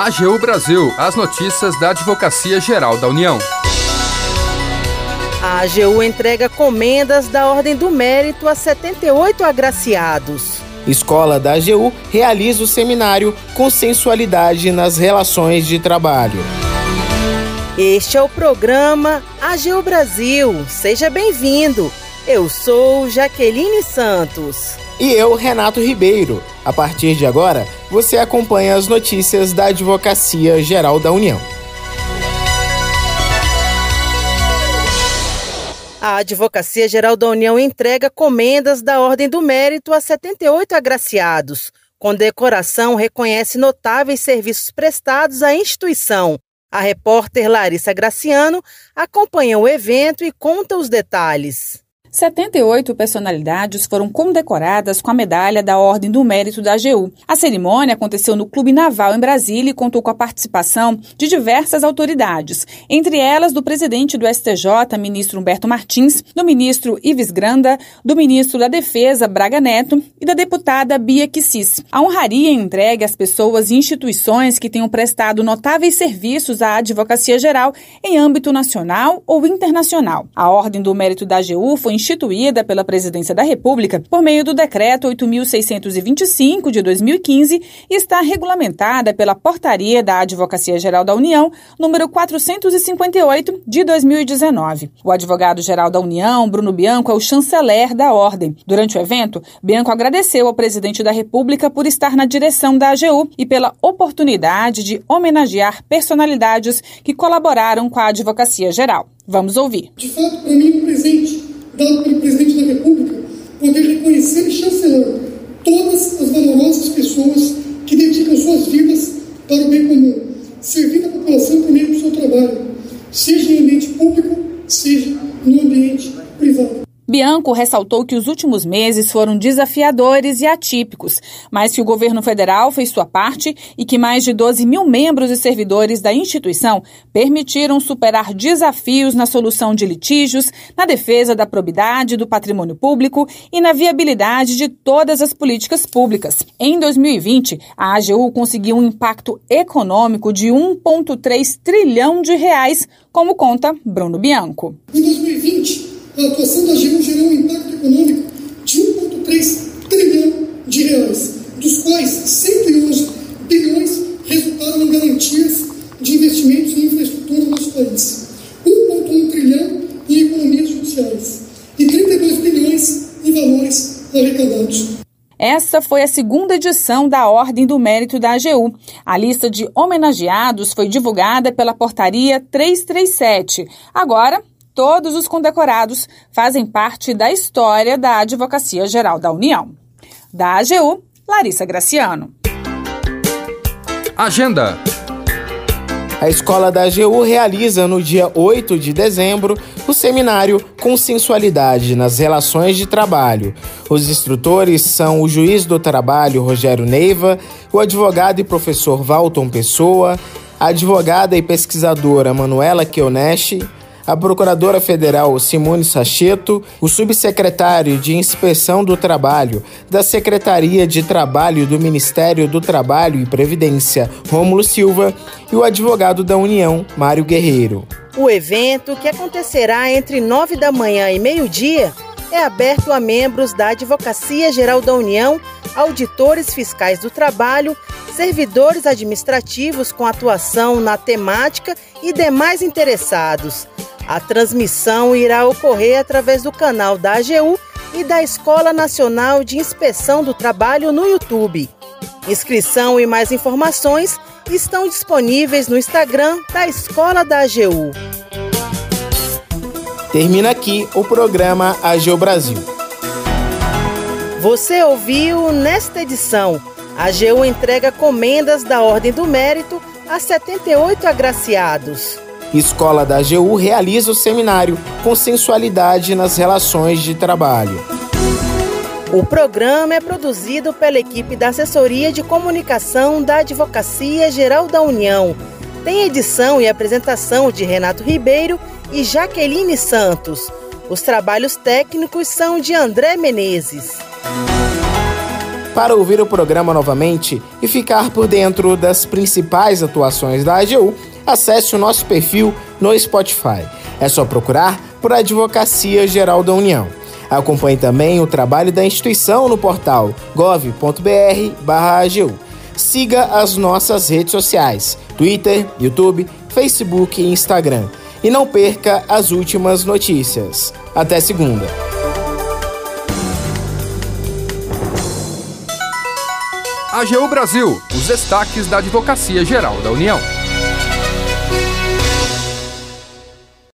AGU Brasil, as notícias da Advocacia Geral da União. A AGU entrega comendas da Ordem do Mérito a 78 agraciados. Escola da AGU realiza o seminário Consensualidade nas Relações de Trabalho. Este é o programa AGU Brasil. Seja bem-vindo. Eu sou Jaqueline Santos. E eu, Renato Ribeiro. A partir de agora, você acompanha as notícias da Advocacia Geral da União. A Advocacia Geral da União entrega comendas da Ordem do Mérito a 78 agraciados. Condecoração reconhece notáveis serviços prestados à instituição. A repórter Larissa Graciano acompanha o evento e conta os detalhes. 78 personalidades foram condecoradas com a medalha da Ordem do Mérito da AGU. A cerimônia aconteceu no Clube Naval em Brasília e contou com a participação de diversas autoridades, entre elas do presidente do STJ, ministro Humberto Martins, do ministro Ives Granda, do ministro da Defesa, Braga Neto, e da deputada Bia Kissis. A honraria é entregue às pessoas e instituições que tenham prestado notáveis serviços à advocacia geral em âmbito nacional ou internacional. A Ordem do Mérito da AGU foi instituída pela Presidência da República por meio do Decreto 8.625 de 2015 e está regulamentada pela Portaria da Advocacia Geral da União, número 458 de 2019. O advogado-geral da União, Bruno Bianco, é o chanceler da Ordem. Durante o evento, Bianco agradeceu ao presidente da República por estar na direção da AGU e pela oportunidade de homenagear personalidades que colaboraram com a advocacia geral. Vamos ouvir. De fato, para mim, um presente dado pelo presidente da República, poder reconhecer e chancelar todas as valorosas pessoas que dedicam suas vidas para o bem comum, servindo a população por meio do seu trabalho, seja em ambiente público, seja no ambiente. Bianco ressaltou que os últimos meses foram desafiadores e atípicos, mas que o governo federal fez sua parte e que mais de 12 mil membros e servidores da instituição permitiram superar desafios na solução de litígios, na defesa da probidade do patrimônio público e na viabilidade de todas as políticas públicas. Em 2020, a AGU conseguiu um impacto econômico de 1,3 trilhão de reais, como conta Bruno Bianco. Em 2020, a atuação da AGU gerou um impacto econômico de 1,3 trilhão de reais, dos quais 111 bilhões resultaram em garantias de investimentos em infraestrutura no nosso país, 1,1 trilhão em economias judiciais e 32 bilhões em valores arrecadados. Essa foi a segunda edição da Ordem do Mérito da AGU. A lista de homenageados foi divulgada pela Portaria 337. Agora, todos os condecorados fazem parte da história da Advocacia Geral da União. Da AGU, Larissa Graciano. Agenda. A Escola da AGU realiza no dia 8 de dezembro o seminário Consensualidade nas Relações de Trabalho. Os instrutores são o juiz do trabalho Rogério Neiva, o advogado e professor Valton Pessoa, a advogada e pesquisadora Manuela Kioneshi, a Procuradora Federal Simone Sacheto, o subsecretário de Inspeção do Trabalho da Secretaria de Trabalho do Ministério do Trabalho e Previdência, Rômulo Silva, e o advogado da União, Mário Guerreiro. O evento, que acontecerá entre nove da manhã e meio-dia, é aberto a membros da Advocacia Geral da União, auditores fiscais do trabalho, servidores administrativos com atuação na temática e demais interessados. A transmissão irá ocorrer através do canal da AGU e da Escola Nacional de Inspeção do Trabalho no YouTube. Inscrição e mais informações estão disponíveis no Instagram da Escola da AGU. Termina aqui o programa AGU Brasil. Você ouviu nesta edição. A AGU entrega comendas da Ordem do Mérito a 78 agraciados. Escola da AGU realiza o seminário Consensualidade nas Relações de Trabalho. O programa é produzido pela equipe da Assessoria de Comunicação da Advocacia Geral da União. Tem edição e apresentação de Renato Ribeiro e Jaqueline Santos. Os trabalhos técnicos são de André Menezes. Para ouvir o programa novamente e ficar por dentro das principais atuações da AGU, acesse o nosso perfil no Spotify. É só procurar por Advocacia Geral da União. Acompanhe também o trabalho da instituição no portal gov.br/agu. Siga as nossas redes sociais: Twitter, YouTube, Facebook e Instagram. E não perca as últimas notícias. Até segunda. AGU Brasil, os destaques da Advocacia Geral da União.